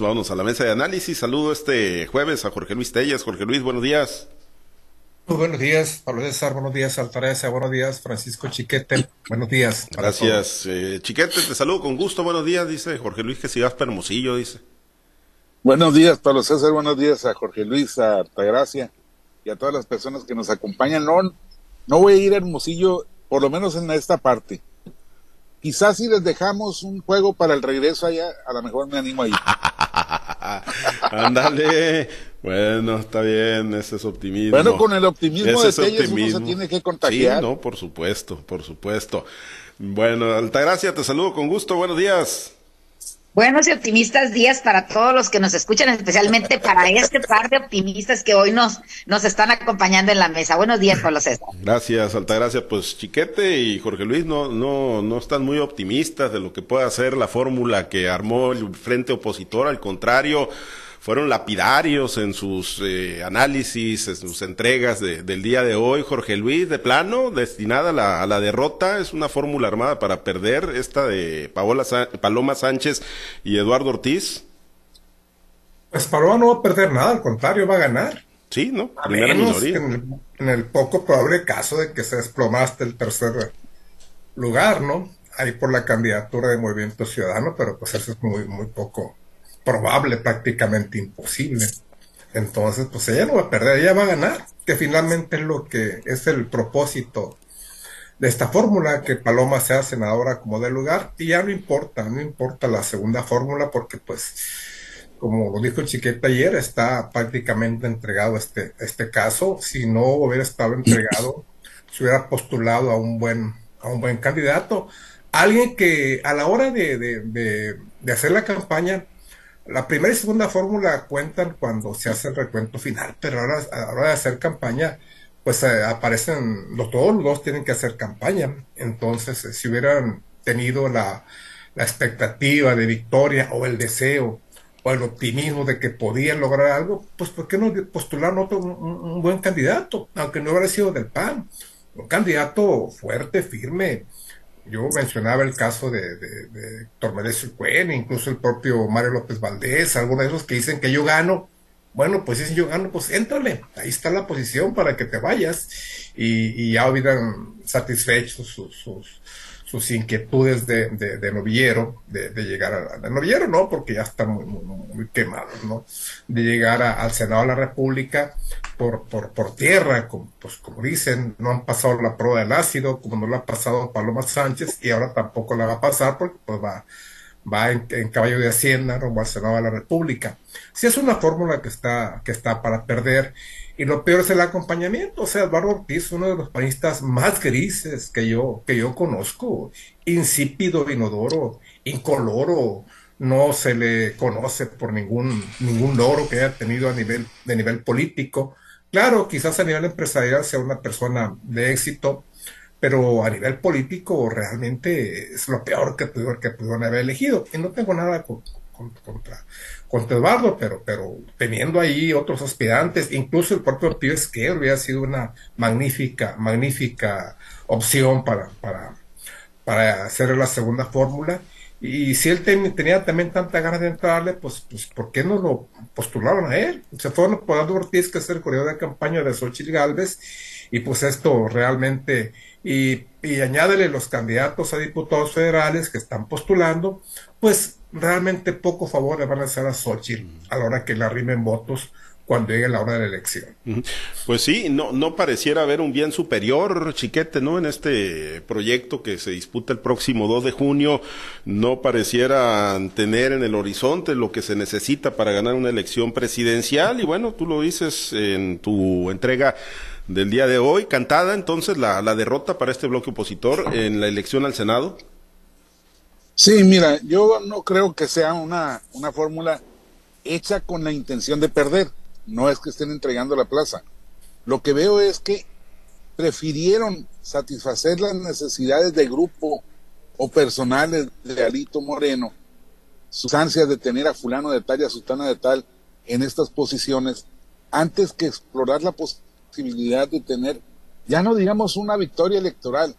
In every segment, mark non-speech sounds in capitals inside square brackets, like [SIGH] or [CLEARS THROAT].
vámonos, vámonos a la mesa de análisis. Saludo este jueves a Jorge Luis Tellas. Jorge Luis, buenos días. Muy buenos días, Pablo César, buenos días, Altareza, buenos días, Francisco Chiquete, buenos días. Gracias, eh, Chiquete, te saludo con gusto, buenos días, dice Jorge Luis que sigas Hermosillo, dice. Buenos días, Pablo César, buenos días a Jorge Luis, a Altagracia y a todas las personas que nos acompañan. No, no voy a ir a Hermosillo, por lo menos en esta parte. Quizás si les dejamos un juego para el regreso allá, a lo mejor me animo ahí. [LAUGHS] Ándale. Bueno, está bien, ese es optimismo. Bueno, con el optimismo de ellos uno se tiene que contagiar. Sí, no, por supuesto, por supuesto. Bueno, Altagracia, te saludo con gusto, buenos días. Buenos y optimistas días para todos los que nos escuchan, especialmente para este par de optimistas que hoy nos, nos están acompañando en la mesa. Buenos días, Pablo César. Gracias, Altagracia. Pues Chiquete y Jorge Luis no, no, no están muy optimistas de lo que pueda hacer la fórmula que armó el frente opositor. Al contrario, fueron lapidarios en sus eh, análisis, en sus entregas del día de hoy. Jorge Luis, de plano, destinada a la, a la derrota, es una fórmula armada para perder esta de Paola, Paloma Sánchez y Eduardo Ortiz. Pues Paloma no va a perder nada, al contrario, va a ganar. Sí, ¿no? A menos en, el, poco probable caso de que se desplomaste el tercer lugar, ¿no? Ahí por la candidatura de Movimiento Ciudadano, pero pues eso es muy, muy poco, probable, prácticamente imposible. Entonces, pues ella no va a perder, ella va a ganar, que finalmente es lo que es el propósito de esta fórmula, que Paloma sea senadora como de lugar, y ya no importa, no importa la segunda fórmula, porque pues, como lo dijo Chiqueta ayer, está prácticamente entregado este, este caso. Si no hubiera estado entregado, se hubiera postulado a un buen, a un buen candidato. Alguien que a la hora de, de, de hacer la campaña la primera y segunda fórmula cuentan cuando se hace el recuento final, pero ahora a la hora de hacer campaña, pues eh, aparecen, los, todos los dos tienen que hacer campaña. Entonces, eh, si hubieran tenido la, expectativa de victoria o el deseo o el optimismo de que podían lograr algo, pues ¿por qué no postularon otro, un buen candidato? Aunque no hubiera sido del PAN, un candidato fuerte, firme, yo mencionaba el caso de, de, de Cuen, incluso el propio Mario López Valdés, algunos de esos que dicen que yo gano. Bueno, pues si yo gano, pues éntrale. Ahí está la posición para que te vayas. Y, y ya hubieran satisfechos sus, sus, sus inquietudes de, de, de novillero, de, de, llegar a, de novillero no, porque ya está muy, muy, muy ¿no? De llegar al Senado de la República por, por, por tierra, como, pues como dicen, no han pasado la prueba del ácido, como no lo ha pasado Paloma Sánchez, y ahora tampoco la va a pasar porque pues va, va en, caballo de Hacienda rumbo al Senado de la República. Si es una fórmula que está, que está para perder, y lo peor es el acompañamiento. O sea, Eduardo Ortiz, uno de los panistas más grises que yo, que yo conozco, insípido, inodoro, incoloro, no se le conoce por ningún, ningún logro que haya tenido a nivel, de nivel político. Claro, quizás a nivel empresarial sea una persona de éxito, pero a nivel político realmente es lo peor que pudieron, que haber elegido. Y no tengo nada contra, contra Eduardo, pero, pero teniendo ahí otros aspirantes, incluso el propio Tío Esquer hubiera sido una magnífica, magnífica opción para, para, para hacer la segunda fórmula. Y si él tenía también tanta ganas de entrarle, pues, pues ¿por qué no lo postularon a él? Se fueron por Eduardo Ortiz, que es el corredor de campaña de Xochitl Galvez, y pues esto realmente, y, y añádele los candidatos a diputados federales que están postulando, pues realmente poco favor le van a hacer a Xochitl a la hora que le arrimen votos cuando llegue la hora de la elección. Pues sí, no, no pareciera haber un bien superior, chiquete, ¿no? En este proyecto que se disputa el próximo 2 de junio, no pareciera tener en el horizonte lo que se necesita para ganar una elección presidencial. Y bueno, tú lo dices en tu entrega del día de hoy, cantada entonces la, la derrota para este bloque opositor en la elección al Senado. Sí, mira, yo no creo que sea una, una fórmula hecha con la intención de perder. No es que estén entregando la plaza. Lo que veo es que prefirieron satisfacer las necesidades de grupo o personales de Alito Moreno, sus ansias de tener a fulano de tal y a sutana de tal en estas posiciones, antes que explorar la posibilidad de tener, ya no digamos una victoria electoral,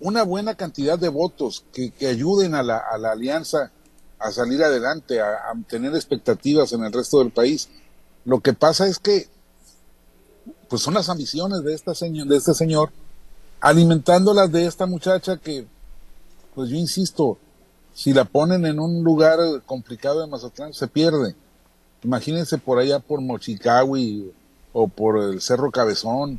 una buena cantidad de votos que, ayuden a la alianza a salir adelante, a, tener expectativas en el resto del país. Lo que pasa es que, pues son las ambiciones de, esta de este señor, alimentándolas de esta muchacha que, pues yo insisto, si la ponen en un lugar complicado de Mazatlán, se pierde. Imagínense por allá por Mochicawi o por el Cerro Cabezón.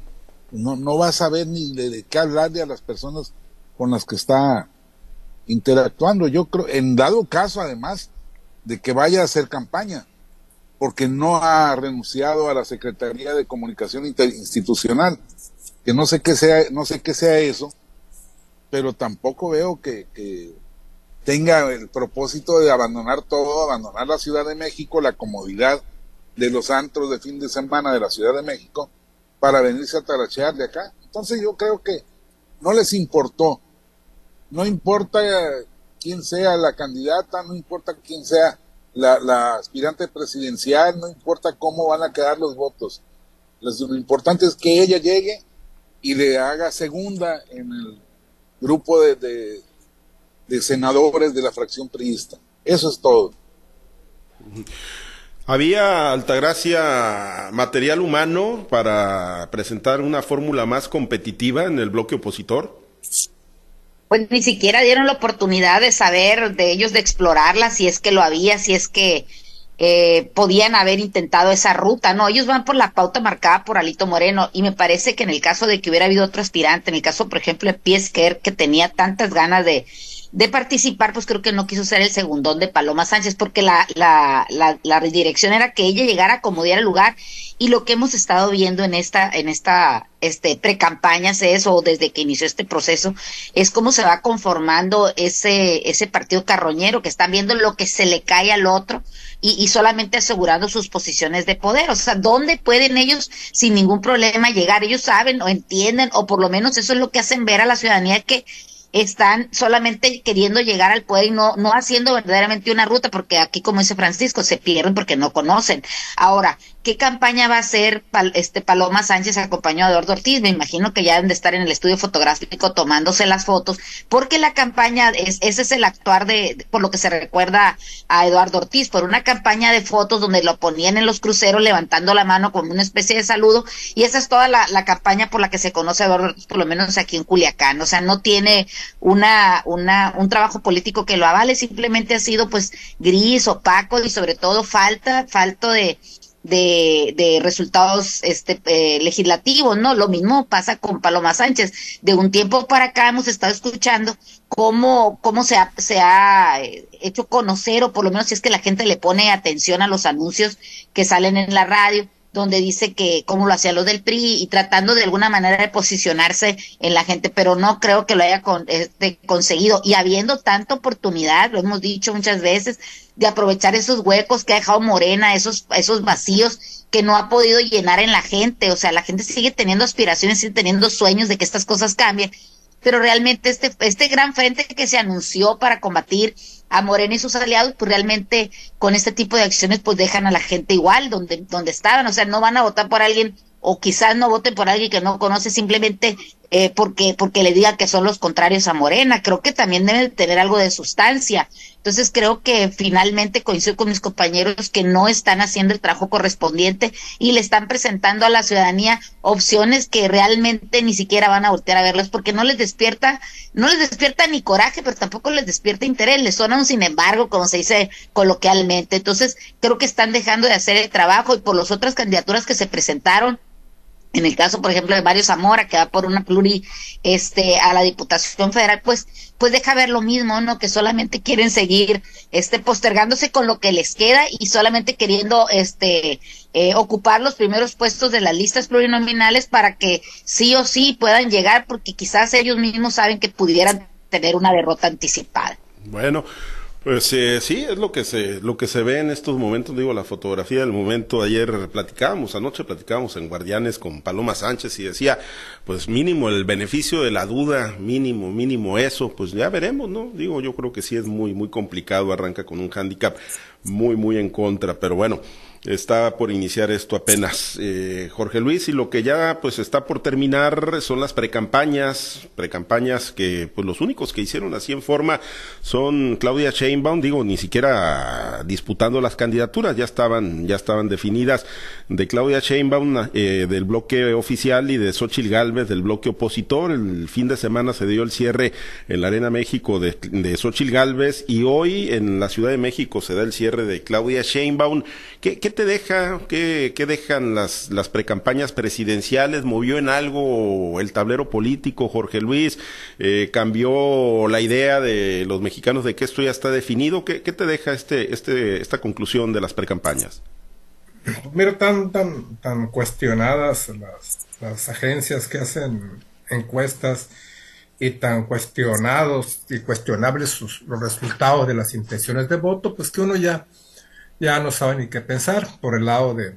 No, no va a saber ni de, qué hablarle a las personas con las que está interactuando. Yo creo, en dado caso además de que vaya a hacer campaña, porque no ha renunciado a la Secretaría de Comunicación Interinstitucional, que no sé qué sea, no sé qué sea eso, pero tampoco veo que, que tenga el propósito de abandonar todo, abandonar la Ciudad de México, la comodidad de los antros de fin de semana de la Ciudad de México, para venirse a tarachear de acá. Entonces yo creo que no les importó. No importa quién sea la candidata, no importa quién sea la, la aspirante presidencial, no importa cómo van a quedar los votos. Lo importante es que ella llegue y le haga segunda en el grupo de de senadores de la fracción priista. Eso es todo. ¿Había, Altagracia, material humano para presentar una fórmula más competitiva en el bloque opositor? Pues ni siquiera dieron la oportunidad de saber de ellos, de explorarla, si es que lo había, si es que eh, podían haber intentado esa ruta, no, ellos van por la pauta marcada por Alito Moreno y me parece que en el caso de que hubiera habido otro aspirante, en el caso por ejemplo de Piesker que tenía tantas ganas de, de participar, pues creo que no quiso ser el segundón de Paloma Sánchez, porque la, la, la, la dirección era que ella llegara a acomodar el lugar, y lo que hemos estado viendo en esta, en esta, este, pre-campañas es, o desde que inició este proceso, es cómo se va conformando ese, ese partido carroñero, que están viendo lo que se le cae al otro, y, y solamente asegurando sus posiciones de poder. O sea, ¿dónde pueden ellos sin ningún problema llegar? Ellos saben o entienden, o por lo menos eso es lo que hacen ver a la ciudadanía que están solamente queriendo llegar al poder y no, no haciendo verdaderamente una ruta, porque aquí, como dice Francisco, se pierden porque no conocen. Ahora, ¿qué campaña va a hacer este Paloma Sánchez acompañado de Eduardo Ortiz? Me imagino que ya deben de estar en el estudio fotográfico tomándose las fotos, porque la campaña, es, ese es el actuar de, por lo que se recuerda a Eduardo Ortiz, por una campaña de fotos donde lo ponían en los cruceros levantando la mano como una especie de saludo, y esa es toda la, la campaña por la que se conoce a Eduardo Ortiz, por lo menos aquí en Culiacán. O sea, no tiene una, una, un trabajo político que lo avale, simplemente ha sido pues gris, opaco y sobre todo falta, falta de, de, de resultados este eh, legislativos, ¿no? Lo mismo pasa con Paloma Sánchez. De un tiempo para acá hemos estado escuchando cómo, cómo se ha, se ha eh, hecho conocer, o por lo menos si es que la gente le pone atención a los anuncios que salen en la radio, donde dice que cómo lo hacía lo del PRI y tratando de alguna manera de posicionarse en la gente, pero no creo que lo haya con, este, conseguido. Y habiendo tanta oportunidad, lo hemos dicho muchas veces, de aprovechar esos huecos que ha dejado Morena, esos, esos vacíos que no ha podido llenar en la gente. O sea, la gente sigue teniendo aspiraciones, sigue teniendo sueños de que estas cosas cambien. Pero realmente este, este gran frente que se anunció para combatir a Morena y sus aliados, pues realmente con este tipo de acciones pues dejan a la gente igual donde, donde estaban, o sea, no van a votar por alguien o quizás no voten por alguien que no conoce simplemente eh, porque, porque le digan que son los contrarios a Morena. Creo que también debe tener algo de sustancia. Entonces creo que finalmente coincido con mis compañeros que no están haciendo el trabajo correspondiente y le están presentando a la ciudadanía opciones que realmente ni siquiera van a voltear a verlas porque no les despierta, no les despierta ni coraje, pero tampoco les despierta interés, les suena un sin embargo, como se dice coloquialmente. Entonces creo que están dejando de hacer el trabajo y por las otras candidaturas que se presentaron, en el caso, por ejemplo, de Mario Zamora, que va por una pluri este, a la Diputación Federal, pues, pues deja ver lo mismo, ¿no? Que solamente quieren seguir este, postergándose con lo que les queda y solamente queriendo este, eh, ocupar los primeros puestos de las listas plurinominales para que sí o sí puedan llegar, porque quizás ellos mismos saben que pudieran tener una derrota anticipada. Bueno, pues eh, sí, es lo que se lo que se ve en estos momentos, digo, la fotografía del momento. Ayer platicábamos, anoche platicábamos en Guardianes con Paloma Sánchez y decía, pues mínimo el beneficio de la duda, mínimo, mínimo eso, pues ya veremos, ¿no? Digo, yo creo que sí es muy muy complicado, arranca con un hándicap muy, muy en contra. Pero bueno, está por iniciar esto apenas. Eh, Jorge Luis, y lo que ya pues está por terminar son las precampañas, precampañas que pues los únicos que hicieron así en forma son Claudia Sheinbaum, digo, ni siquiera disputando las candidaturas, ya estaban, ya estaban definidas de Claudia Sheinbaum eh, del bloque oficial y de Xochitl Galvez del bloque opositor. El fin de semana se dio el cierre en la Arena México de, de Xochitl Galvez y hoy en la Ciudad de México se da el cierre de Claudia Sheinbaum. ¿Qué, qué te deja? ¿Qué, qué dejan las, las precampañas presidenciales? ¿Movió en algo el tablero político, Jorge Luis? Eh, ¿Cambió la idea de los mexicanos de que esto ya está definido? ¿Qué, qué te deja este, este, esta conclusión de las precampañas? Mira, tan, tan, tan cuestionadas las, las agencias que hacen encuestas y tan cuestionados y cuestionables los resultados de las intenciones de voto, pues que uno ya ya no sabe ni qué pensar. Por el lado de,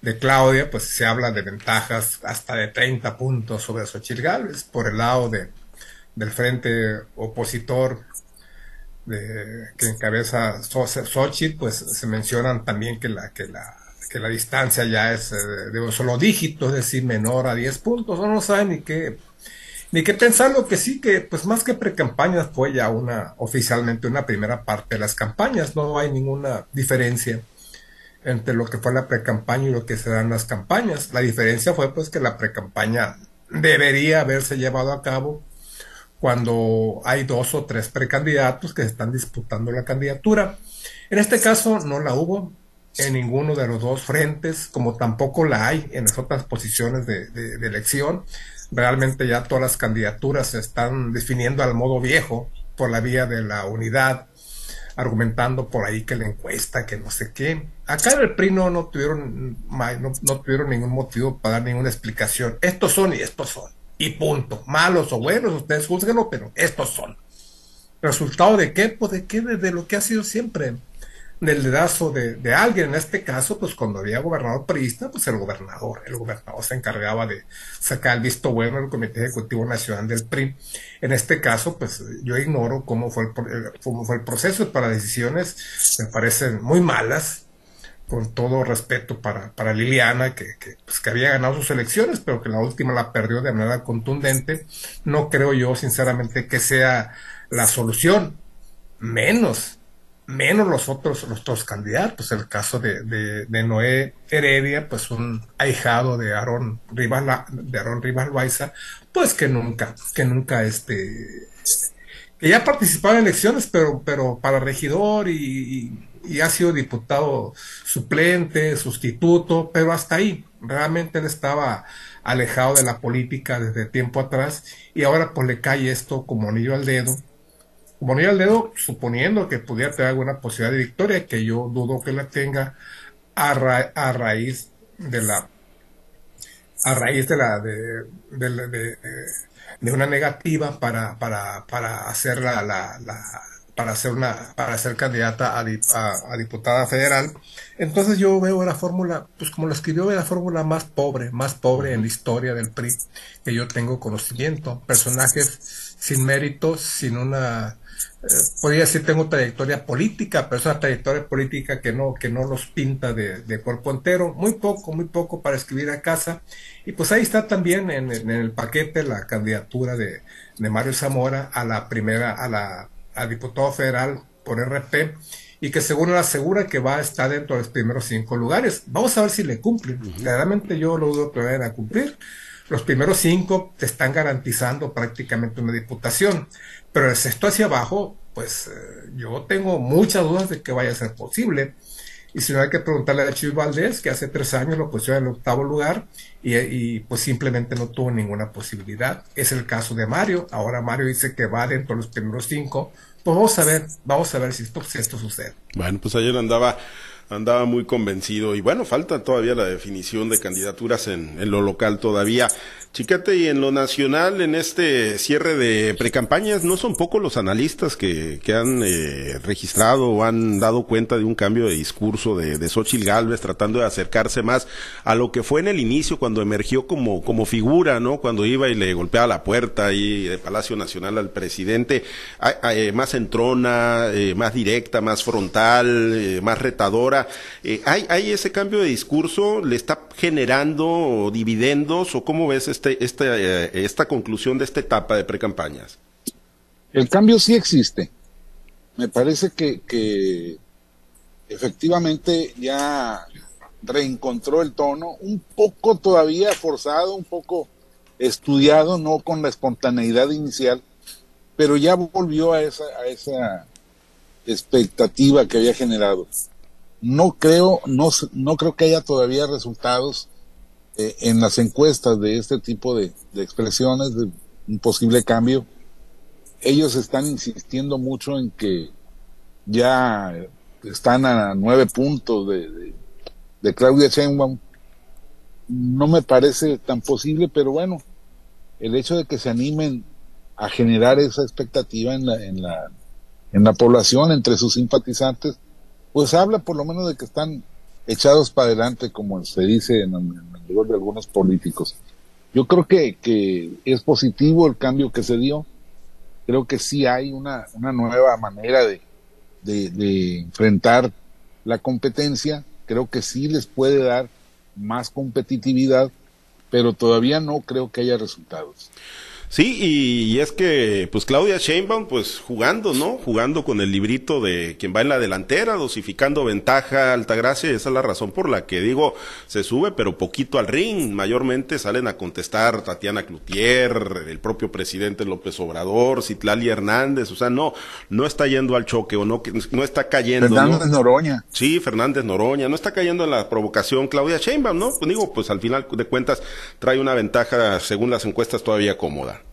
de, Claudia, pues se habla de ventajas hasta de 30 puntos sobre Xochitl Gálvez. Por el lado de, del frente opositor de, que encabeza Xochitl, pues se mencionan también que la, que la, que la distancia ya es eh, de un solo dígito, es decir, menor a 10 puntos. Uno no sabe ni qué ni que pensar lo que sí, que pues más que precampañas fue ya una, oficialmente una primera parte de las campañas, no hay ninguna diferencia entre lo que fue la precampaña y lo que se dan las campañas. La diferencia fue pues que la precampaña debería haberse llevado a cabo cuando hay dos o tres precandidatos que están disputando la candidatura. En este caso no la hubo en ninguno de los dos frentes, como tampoco la hay en las otras posiciones de elección realmente ya todas las candidaturas se están definiendo al modo viejo por la vía de la unidad, argumentando por ahí que la encuesta, que no sé qué. Acá en el PRI no, tuvieron, no, tuvieron ningún motivo para dar ninguna explicación. Estos son y estos son. Y punto. Malos o buenos, ustedes juzguenlo, pero estos son. ¿Resultado de qué? Pues de qué, de lo que ha sido siempre del dedazo de, alguien, en este caso, pues cuando había gobernador priista, pues el gobernador, el gobernador se encargaba de sacar el visto bueno del Comité Ejecutivo Nacional del PRI. En este caso, pues yo ignoro cómo fue el, eh, proceso para decisiones, me parecen muy malas, con todo respeto para, para Liliana, que, que, pues, que había ganado sus elecciones, pero que la última la perdió de manera contundente. No creo yo, sinceramente, que sea la solución, menos menos los otros, los otros candidatos. El caso de, de, Noé Heredia, pues un ahijado de Aarón Rivas, de Aarón Rivas Loaiza, pues que nunca, que nunca este, que ya participado en elecciones, pero, pero para regidor y, y, ha sido diputado suplente, sustituto, pero hasta ahí. Realmente él estaba alejado de la política desde tiempo atrás y ahora pues le cae esto como anillo al dedo ponía el dedo suponiendo que pudiera tener alguna posibilidad de victoria, que yo dudo que la tenga a, raíz de la a raíz de la de, de, una negativa para, para, para hacer la, la, para hacer una para ser candidata a, a, diputada federal entonces yo veo la fórmula pues como lo escribió la fórmula más pobre más pobre en la historia del PRI que yo tengo conocimiento. Personajes sin méritos sin una eh, podría decir tengo trayectoria política, pero es una trayectoria política que no, que no los pinta de, cuerpo entero, muy poco, muy poco para escribir a casa. Y pues ahí está también en, el paquete la candidatura de, Mario Zamora a la primera, a la a diputado federal por RP y que según él asegura que va a estar dentro de los primeros cinco lugares. Vamos a ver si le cumplen. Claramente yo lo dudo que vayan a cumplir. Los primeros cinco te están garantizando prácticamente una diputación. Pero el sexto hacia abajo, pues eh, yo tengo muchas dudas de que vaya a ser posible. Y si no hay que preguntarle a Chuy Valdés, que hace tres años lo puso en el octavo lugar y, pues simplemente no tuvo ninguna posibilidad. Es el caso de Mario. Ahora Mario dice que va dentro de los primeros cinco. Pues vamos a ver, vamos a ver si esto, si esto sucede. Bueno, pues ayer andaba andaba muy convencido. Y bueno, falta todavía la definición de candidaturas en, en lo local todavía. Chiquete, y en lo nacional, en este cierre de precampañas, no son pocos los analistas que, que han eh, registrado o han dado cuenta de un cambio de discurso de, de Xochitl Galvez, tratando de acercarse más a lo que fue en el inicio, cuando emergió como, como figura, ¿no? Cuando iba y le golpeaba la puerta ahí de Palacio Nacional al presidente, eh, más entrona, eh, más directa, más frontal, eh, más retadora. Eh, ¿hay, ¿Hay ese cambio de discurso? ¿Le está generando dividendos o cómo ves este, este, eh, esta conclusión de esta etapa de precampañas? El cambio sí existe. Me parece que, que efectivamente ya reencontró el tono, un poco todavía forzado, un poco estudiado, no con la espontaneidad inicial, pero ya volvió a esa, a esa expectativa que había generado. No creo, no, no creo que haya todavía resultados eh, en las encuestas de este tipo de, expresiones de un posible cambio. Ellos están insistiendo mucho en que ya están a nueve puntos de, de, de Claudia Sheinbaum. No me parece tan posible, pero bueno, el hecho de que se animen a generar esa expectativa en la, en la, en la población, entre sus simpatizantes, pues habla por lo menos de que están echados para adelante, como se dice en, el lugar de algunos políticos. Yo creo que, que es positivo el cambio que se dio. Creo que sí hay una, una nueva manera de, de enfrentar la competencia. Creo que sí les puede dar más competitividad, pero todavía no creo que haya resultados. Sí, y, y, es que, pues Claudia Sheinbaum, pues jugando, ¿no? Jugando con el librito de quien va en la delantera, dosificando ventaja, Altagracia, esa es la razón por la que digo, se sube, pero poquito al ring. Mayormente salen a contestar Tatiana Cloutier, el propio presidente López Obrador, Citlali Hernández, o sea, no, no está yendo al choque o no, no está cayendo. Fernández ¿no? Noroña. Sí, Fernández Noroña, no está cayendo en la provocación Claudia Sheinbaum, ¿no? Pues digo, pues al final de cuentas trae una ventaja, según las encuestas, todavía cómoda.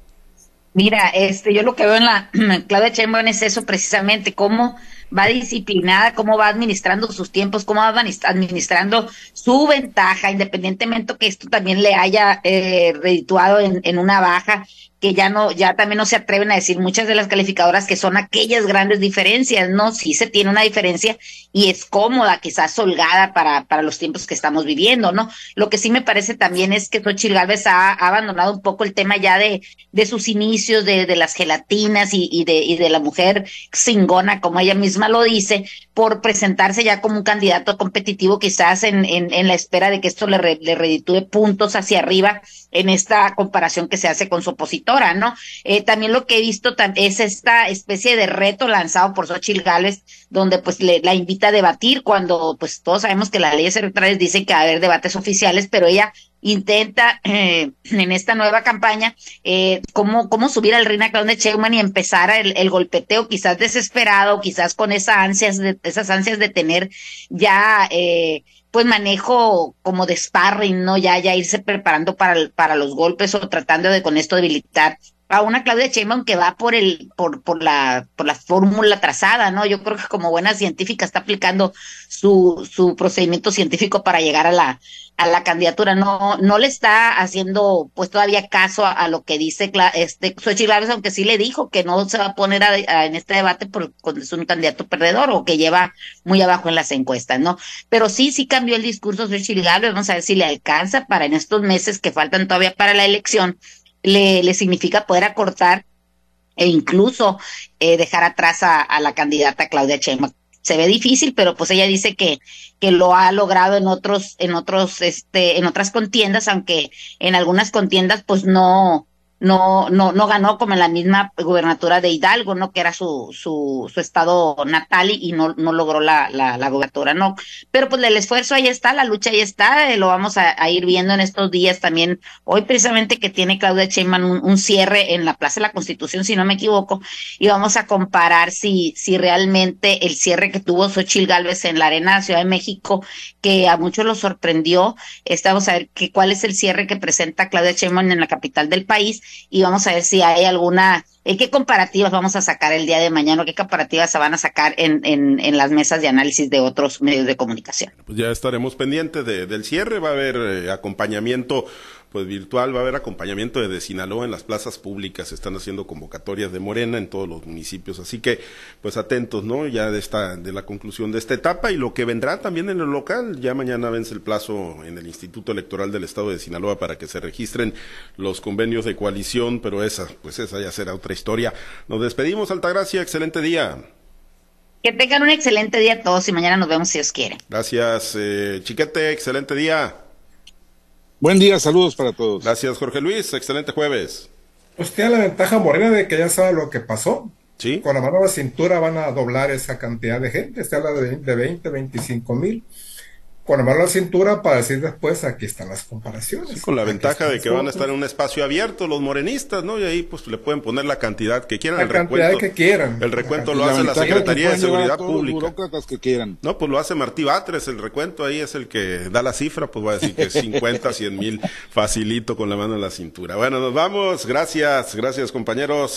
Mira, este, yo lo que veo en la [CLEARS THROAT] Claudia Sheinbaum es eso precisamente, cómo va disciplinada, cómo va administrando sus tiempos, cómo va administrando su ventaja, independientemente que esto también le haya eh, redituado en, en una baja, que ya no, ya también no se atreven a decir muchas de las calificadoras que son aquellas grandes diferencias, ¿no? Sí se tiene una diferencia y es cómoda, quizás holgada para, para los tiempos que estamos viviendo, ¿no? Lo que sí me parece también es que Xochitl Gálvez ha, abandonado un poco el tema ya de, de sus inicios, de, de las gelatinas y, de, y de la mujer cingona, como ella misma lo dice, por presentarse ya como un candidato competitivo, quizás en, en, en la espera de que esto le, re, le reditúe puntos hacia arriba en esta comparación que se hace con su opositora, ¿no? Eh, también lo que he visto es esta especie de reto lanzado por Xochitl Gálvez, donde pues le, la invita a debatir cuando pues todos sabemos que las leyes electorales dicen que va a haber debates oficiales, pero ella intenta eh, en esta nueva campaña eh, cómo, cómo subir al ring a Claudia Sheinbaum y empezar el, el, golpeteo quizás desesperado, quizás con esas ansias de, esas ansias de tener ya eh, pues manejo como de sparring, ¿no? Ya, ya irse preparando para, para los golpes o tratando de con esto debilitar a una Claudia Sheinbaum que va por el por por la por la fórmula trazada, ¿no? Yo creo que como buena científica está aplicando su su procedimiento científico para llegar a la a la candidatura, no no le está haciendo pues todavía caso a, lo que dice este Xochitl aunque sí le dijo que no se va a poner a, en este debate por cuando es un candidato perdedor o que lleva muy abajo en las encuestas, ¿no? Pero sí sí cambió el discurso Xochitl Gálvez, vamos a ver si le alcanza para en estos meses que faltan todavía para la elección le, le significa poder acortar e incluso eh, dejar atrás a, la candidata Claudia Sheinbaum. Se ve difícil, pero pues ella dice que, que lo ha logrado en otros, en otros, este, en otras contiendas, aunque en algunas contiendas pues no, no, no, no ganó como en la misma gubernatura de Hidalgo, ¿no? Que era su, su, su estado natal y, no, no logró la, la, la, gubernatura, ¿no? Pero pues el esfuerzo ahí está, la lucha ahí está, eh, lo vamos a, ir viendo en estos días también. Hoy precisamente que tiene Claudia Sheinbaum un, cierre en la Plaza de la Constitución, si no me equivoco, y vamos a comparar si, si realmente el cierre que tuvo Xochil Gálvez en la Arena Ciudad de México, que a muchos los sorprendió, estamos a ver que cuál es el cierre que presenta Claudia Sheinbaum en la capital del país, y vamos a ver si hay alguna, eh, qué comparativas vamos a sacar el día de mañana, qué comparativas se van a sacar en, en, en las mesas de análisis de otros medios de comunicación. Pues ya estaremos pendientes de, del cierre, va a haber eh, acompañamiento pues virtual, va a haber acompañamiento de, Sinaloa en las plazas públicas, están haciendo convocatorias de Morena en todos los municipios, así que pues atentos, ¿no? Ya de esta de la conclusión de esta etapa y lo que vendrá también en el local, ya mañana vence el plazo en el Instituto Electoral del Estado de Sinaloa para que se registren los convenios de coalición, pero esa pues esa ya será otra historia. Nos despedimos, Altagracia, excelente día. Que tengan un excelente día todos y mañana nos vemos si Dios quiere. Gracias, eh, Chiquete, excelente día. Buen día, saludos para todos. Gracias, Jorge Luis. Excelente jueves. Pues tiene la ventaja morena de que ya sabe lo que pasó. Sí. Con la mano a la cintura van a doblar esa cantidad de gente. Se habla de, de 20, 25 mil con la cintura para decir después aquí están las comparaciones. con la ventaja de que van a estar en un espacio abierto los morenistas, ¿no? Y ahí pues le pueden poner la cantidad que quieran. La el cantidad recuento, que quieran. El recuento lo hace la Secretaría de Seguridad Pública. Los que quieran. No, pues lo hace Martí Batres, el recuento ahí es el que da la cifra, pues va a decir que 50, 100 mil facilito con la mano en la cintura. Bueno, nos vamos. Gracias, gracias compañeros.